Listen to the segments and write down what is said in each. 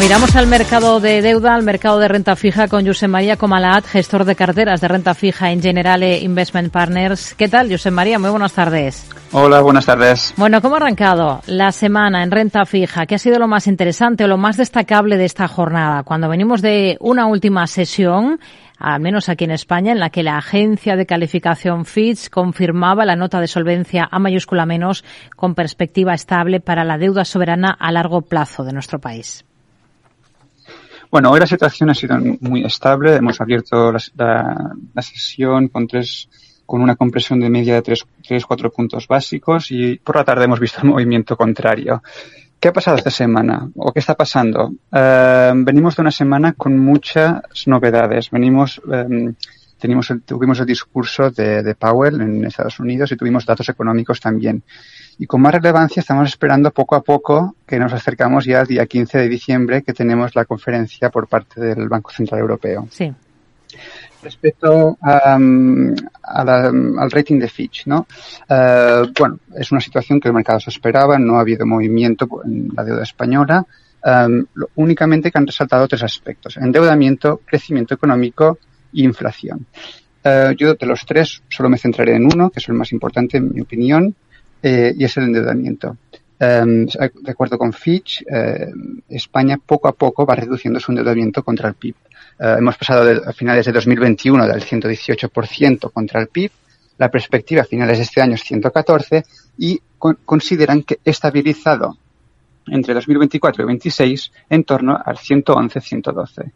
Miramos al mercado de deuda, al mercado de renta fija con José María Comalat, gestor de carteras de renta fija en Generale Investment Partners. ¿Qué tal, José María? Muy buenas tardes. Hola, buenas tardes. Bueno, ¿cómo ha arrancado la semana en renta fija? ¿Qué ha sido lo más interesante o lo más destacable de esta jornada? Cuando venimos de una última sesión, al menos aquí en España, en la que la agencia de calificación Fitch confirmaba la nota de solvencia A mayúscula menos con perspectiva estable para la deuda soberana a largo plazo de nuestro país. Bueno, hoy la situación ha sido muy estable. Hemos abierto la, sesión con tres con una compresión de media de 3-4 puntos básicos y por la tarde hemos visto el movimiento contrario. ¿Qué ha pasado esta semana? ¿O qué está pasando? Eh, venimos de una semana con muchas novedades. Venimos, eh, tuvimos el discurso de, de Powell en Estados Unidos y tuvimos datos económicos también. Y con más relevancia estamos esperando poco a poco que nos acercamos ya al día 15 de diciembre que tenemos la conferencia por parte del Banco Central Europeo. Sí. Respecto al rating de Fitch, ¿no? Eh, bueno, es una situación que el mercado se esperaba, no ha habido movimiento en la deuda española, um, únicamente que han resaltado tres aspectos, endeudamiento, crecimiento económico inflación. Uh, yo de los tres solo me centraré en uno, que es el más importante en mi opinión, eh, y es el endeudamiento. Um, de acuerdo con Fitch, eh, España poco a poco va reduciendo su endeudamiento contra el PIB. Eh, hemos pasado a finales de 2021 del 118% contra el PIB, la perspectiva a finales de este año es 114 y consideran que estabilizado entre 2024 y 2026 en torno al 111-112.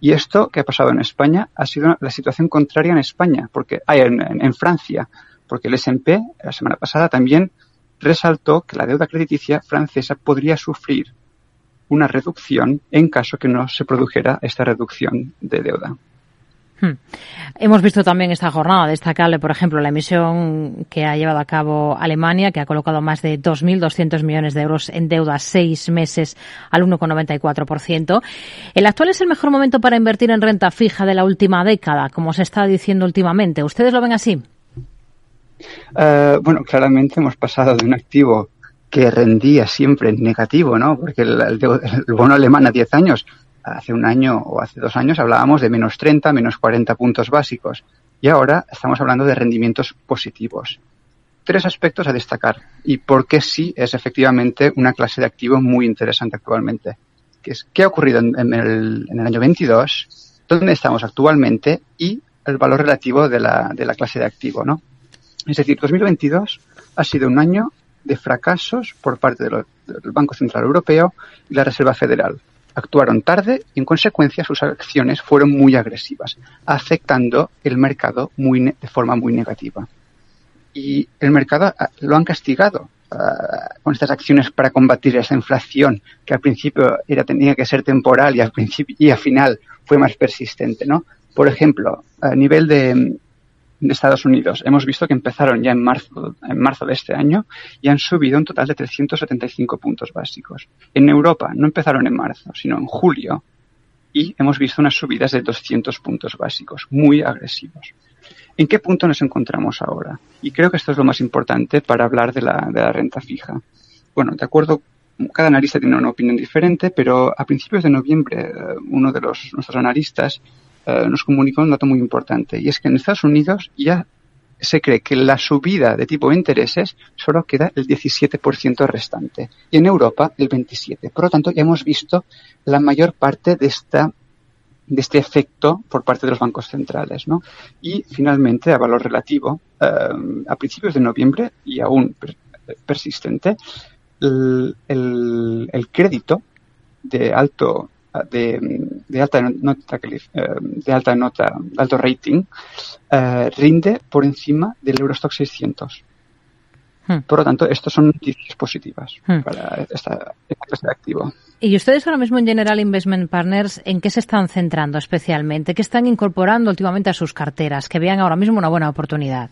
Y esto que ha pasado en España ha sido la situación contraria en España, porque hay en Francia, porque el S&P la semana pasada también resaltó que la deuda crediticia francesa podría sufrir una reducción en caso que no se produjera esta reducción de deuda. Hmm. Hemos visto también esta jornada destacable, por ejemplo, la emisión que ha llevado a cabo Alemania, que ha colocado más de 2.200 millones de euros en deuda seis meses al 1,94%. ¿El actual es el mejor momento para invertir en renta fija de la última década, como se está diciendo últimamente? ¿Ustedes lo ven así? Uh, bueno, claramente hemos pasado de un activo que rendía siempre en negativo, ¿no? Porque el, el, el, bono alemán a 10 años, hace un año o hace dos años hablábamos de menos 30, menos 40 puntos básicos. Y ahora estamos hablando de rendimientos positivos. Tres aspectos a destacar y por qué sí es efectivamente una clase de activo muy interesante actualmente. Que es, ¿Qué ha ocurrido en, el, en el año 22? ¿Dónde estamos actualmente? Y el valor relativo de la, de la clase de activo, ¿no? Es decir, 2022 ha sido un año de fracasos por parte del Banco Central Europeo y la Reserva Federal. Actuaron tarde y, en consecuencia, sus acciones fueron muy agresivas, afectando el mercado de forma muy negativa. Y el mercado lo han castigado uh, con estas acciones para combatir esa inflación que al principio era, tenía que ser temporal y al principio y al final fue más persistente, ¿no? Por ejemplo, a nivel de, de Estados Unidos. Hemos visto que empezaron ya en marzo, en marzo de este año y han subido un total de 375 puntos básicos. En Europa no empezaron en marzo, sino en julio y hemos visto unas subidas de 200 puntos básicos, muy agresivos. ¿En qué punto nos encontramos ahora? Y creo que esto es lo más importante para hablar de la, de la renta fija. Bueno, de acuerdo, cada analista tiene una opinión diferente, pero a principios de noviembre uno de los, nuestros analistas eh, nos comunicó un dato muy importante y es que en Estados Unidos ya se cree que la subida de tipo de intereses solo queda el 17% restante y en Europa el 27%. Por lo tanto, ya hemos visto la mayor parte de esta de este efecto por parte de los bancos centrales, ¿no? Y finalmente, a valor relativo, eh, a principios de noviembre y aún per persistente, el, el, el crédito de alto de, de alta nota de alta nota, alto rating, eh, rinde por encima del Eurostock 600. Hmm. Por lo tanto, estos son noticias positivas hmm. para esta, clase de activo. Y ustedes ahora mismo en General Investment Partners, ¿en qué se están centrando especialmente? ¿Qué están incorporando últimamente a sus carteras? Que vean ahora mismo una buena oportunidad.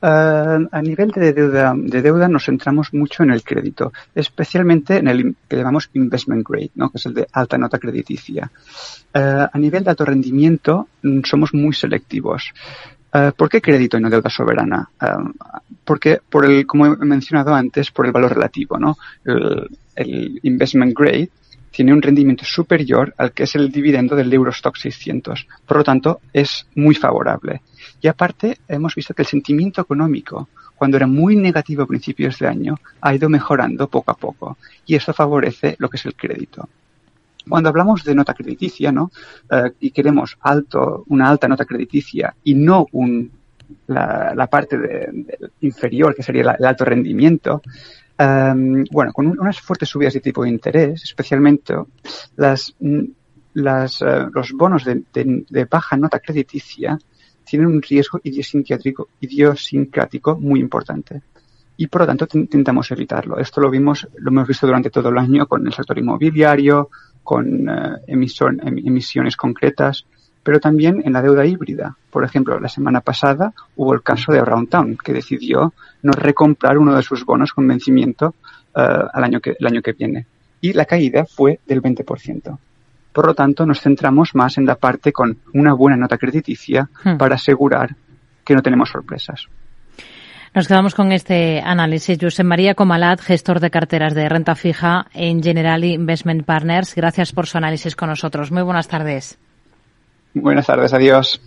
Uh, a nivel de deuda, de deuda nos centramos mucho en el crédito, especialmente en el que llamamos investment grade, ¿no? que es el de alta nota crediticia. Uh, a nivel de alto rendimiento mm, somos muy selectivos. Uh, ¿Por qué crédito y no deuda soberana? porque, por el, como he mencionado antes, por el valor relativo, ¿no? El investment grade tiene un rendimiento superior al que es el dividendo del Eurostock 600. Por lo tanto, es muy favorable. Y aparte, hemos visto que el sentimiento económico, cuando era muy negativo a principios de año, ha ido mejorando poco a poco. Y eso favorece lo que es el crédito. Cuando hablamos de nota crediticia, ¿no? Eh, y queremos alto, una alta nota crediticia y no un, la, parte inferior, que sería el alto rendimiento, Um, bueno, con unas fuertes subidas de tipo de interés, especialmente las, las, uh, los bonos de, baja nota crediticia tienen un riesgo idiosincrático, idiosincrático muy importante. Y por lo tanto intentamos evitarlo. Esto lo vimos, lo hemos visto durante todo el año con el sector inmobiliario, con emisión, em, emisiones concretas, pero también en la deuda híbrida. Por ejemplo, la semana pasada hubo el caso de Town, que decidió no recomprar uno de sus bonos con vencimiento uh, al año que, el año que viene. Y la caída fue del 20%. Por lo tanto, nos centramos más en la parte con una buena nota crediticia hmm. para asegurar que no tenemos sorpresas. Nos quedamos con este análisis. José María Comalat, gestor de carteras de renta fija en Generali Investment Partners. Gracias por su análisis con nosotros. Muy buenas tardes. Buenas tardes, adiós.